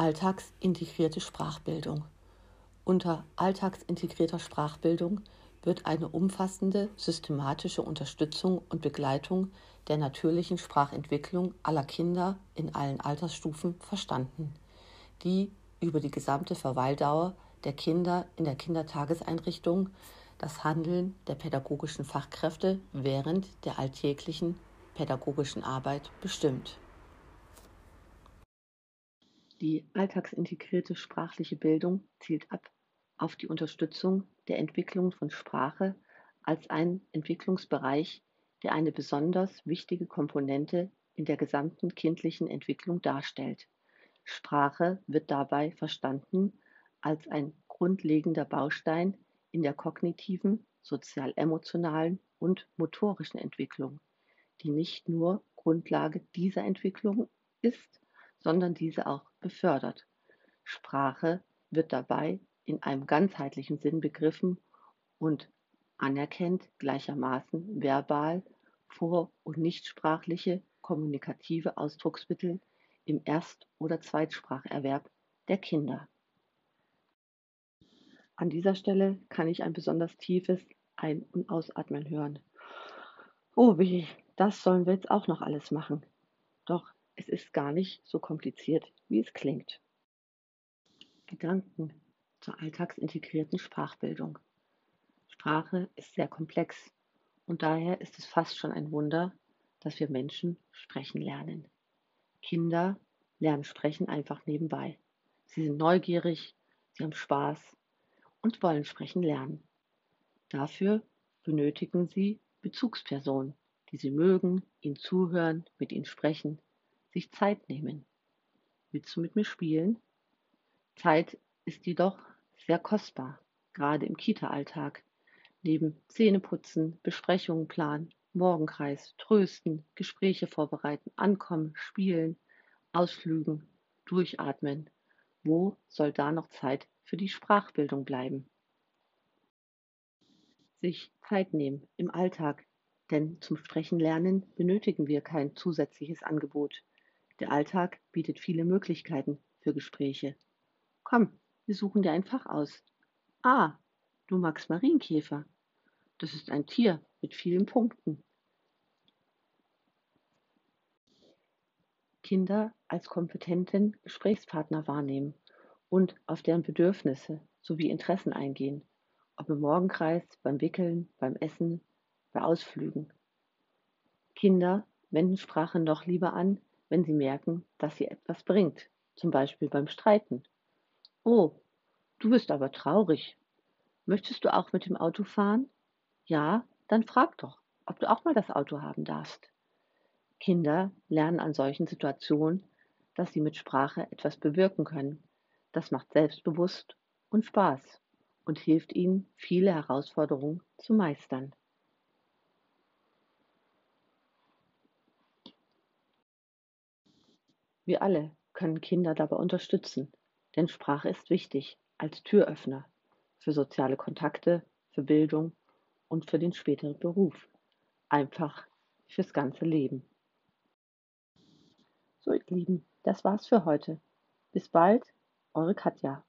Alltagsintegrierte Sprachbildung. Unter alltagsintegrierter Sprachbildung wird eine umfassende systematische Unterstützung und Begleitung der natürlichen Sprachentwicklung aller Kinder in allen Altersstufen verstanden, die über die gesamte Verweildauer der Kinder in der Kindertageseinrichtung das Handeln der pädagogischen Fachkräfte während der alltäglichen pädagogischen Arbeit bestimmt. Die alltagsintegrierte sprachliche Bildung zielt ab auf die Unterstützung der Entwicklung von Sprache als ein Entwicklungsbereich, der eine besonders wichtige Komponente in der gesamten kindlichen Entwicklung darstellt. Sprache wird dabei verstanden als ein grundlegender Baustein in der kognitiven, sozial-emotionalen und motorischen Entwicklung, die nicht nur Grundlage dieser Entwicklung ist, sondern diese auch befördert. Sprache wird dabei in einem ganzheitlichen Sinn begriffen und anerkennt gleichermaßen verbal, vor- und nichtsprachliche kommunikative Ausdrucksmittel im Erst- oder Zweitspracherwerb der Kinder. An dieser Stelle kann ich ein besonders tiefes Ein- und Ausatmen hören. Oh wie, das sollen wir jetzt auch noch alles machen. Doch es ist gar nicht so kompliziert, wie es klingt. Gedanken zur alltagsintegrierten Sprachbildung. Sprache ist sehr komplex und daher ist es fast schon ein Wunder, dass wir Menschen sprechen lernen. Kinder lernen sprechen einfach nebenbei. Sie sind neugierig, sie haben Spaß und wollen sprechen lernen. Dafür benötigen sie Bezugspersonen, die sie mögen, ihnen zuhören, mit ihnen sprechen, sich Zeit nehmen. Willst du mit mir spielen? Zeit ist jedoch sehr kostbar, gerade im Kita-Alltag. Neben Zähneputzen, Besprechungen planen, Morgenkreis, Trösten, Gespräche vorbereiten, Ankommen, Spielen, Ausflügen, Durchatmen. Wo soll da noch Zeit für die Sprachbildung bleiben? Sich Zeit nehmen im Alltag, denn zum Sprechen lernen benötigen wir kein zusätzliches Angebot. Der Alltag bietet viele Möglichkeiten für Gespräche. Komm, wir suchen dir ein Fach aus. Ah, du magst Marienkäfer. Das ist ein Tier mit vielen Punkten. Kinder als kompetenten Gesprächspartner wahrnehmen und auf deren Bedürfnisse sowie Interessen eingehen, ob im Morgenkreis, beim Wickeln, beim Essen, bei Ausflügen. Kinder wenden Sprache noch lieber an, wenn sie merken, dass sie etwas bringt, zum Beispiel beim Streiten. Oh, du bist aber traurig. Möchtest du auch mit dem Auto fahren? Ja, dann frag doch, ob du auch mal das Auto haben darfst. Kinder lernen an solchen Situationen, dass sie mit Sprache etwas bewirken können. Das macht selbstbewusst und Spaß und hilft ihnen, viele Herausforderungen zu meistern. Wir alle können Kinder dabei unterstützen, denn Sprache ist wichtig als Türöffner für soziale Kontakte, für Bildung und für den späteren Beruf. Einfach fürs ganze Leben. So, ihr Lieben, das war's für heute. Bis bald, eure Katja.